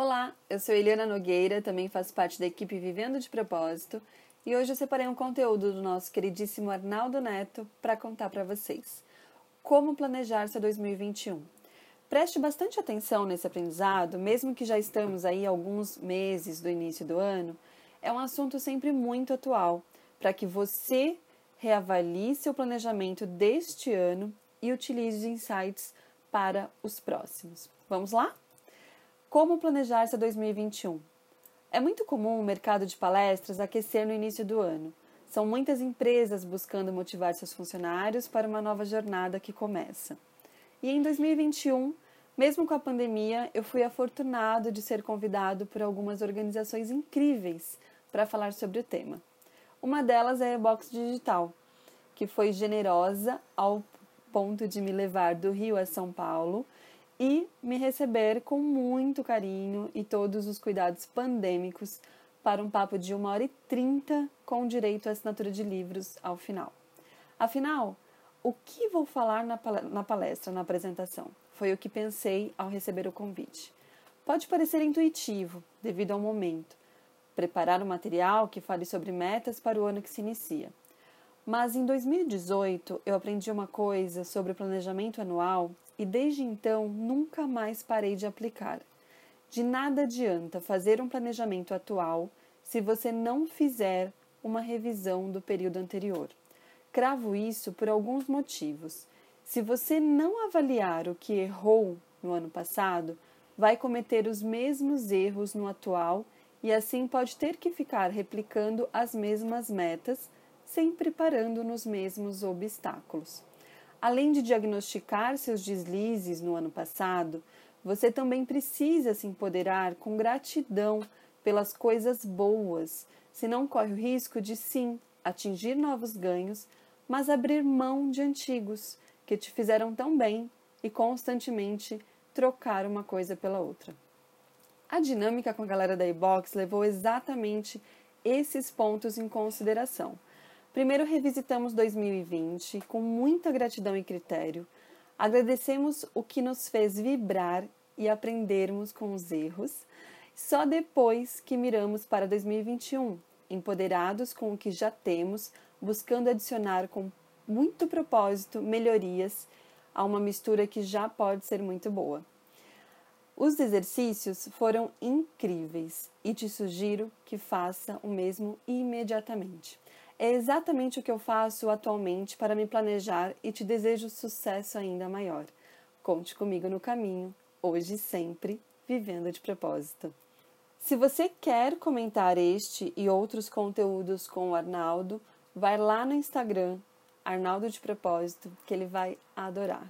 Olá, eu sou Eliana Nogueira, também faço parte da equipe Vivendo de Propósito e hoje eu separei um conteúdo do nosso queridíssimo Arnaldo Neto para contar para vocês. Como planejar seu 2021. Preste bastante atenção nesse aprendizado, mesmo que já estamos aí alguns meses do início do ano, é um assunto sempre muito atual, para que você reavalie seu planejamento deste ano e utilize os insights para os próximos. Vamos lá? Como planejar seu 2021? É muito comum o mercado de palestras aquecer no início do ano. São muitas empresas buscando motivar seus funcionários para uma nova jornada que começa. E em 2021, mesmo com a pandemia, eu fui afortunado de ser convidado por algumas organizações incríveis para falar sobre o tema. Uma delas é a Box Digital, que foi generosa ao ponto de me levar do Rio a São Paulo e me receber com muito carinho e todos os cuidados pandêmicos para um papo de uma hora e trinta com direito à assinatura de livros ao final. Afinal, o que vou falar na palestra, na apresentação? Foi o que pensei ao receber o convite. Pode parecer intuitivo, devido ao momento, preparar um material que fale sobre metas para o ano que se inicia. Mas em 2018 eu aprendi uma coisa sobre o planejamento anual e desde então nunca mais parei de aplicar. De nada adianta fazer um planejamento atual se você não fizer uma revisão do período anterior. Cravo isso por alguns motivos. Se você não avaliar o que errou no ano passado, vai cometer os mesmos erros no atual e assim pode ter que ficar replicando as mesmas metas, sempre parando nos mesmos obstáculos. Além de diagnosticar seus deslizes no ano passado, você também precisa se empoderar com gratidão pelas coisas boas, senão corre o risco de sim atingir novos ganhos, mas abrir mão de antigos que te fizeram tão bem e constantemente trocar uma coisa pela outra. A dinâmica com a galera da iBox levou exatamente esses pontos em consideração. Primeiro, revisitamos 2020 com muita gratidão e critério. Agradecemos o que nos fez vibrar e aprendermos com os erros. Só depois que miramos para 2021, empoderados com o que já temos, buscando adicionar com muito propósito melhorias a uma mistura que já pode ser muito boa. Os exercícios foram incríveis e te sugiro que faça o mesmo imediatamente. É exatamente o que eu faço atualmente para me planejar e te desejo sucesso ainda maior. Conte comigo no caminho, hoje e sempre, vivendo de propósito. Se você quer comentar este e outros conteúdos com o Arnaldo, vai lá no Instagram, Arnaldo de Propósito, que ele vai adorar.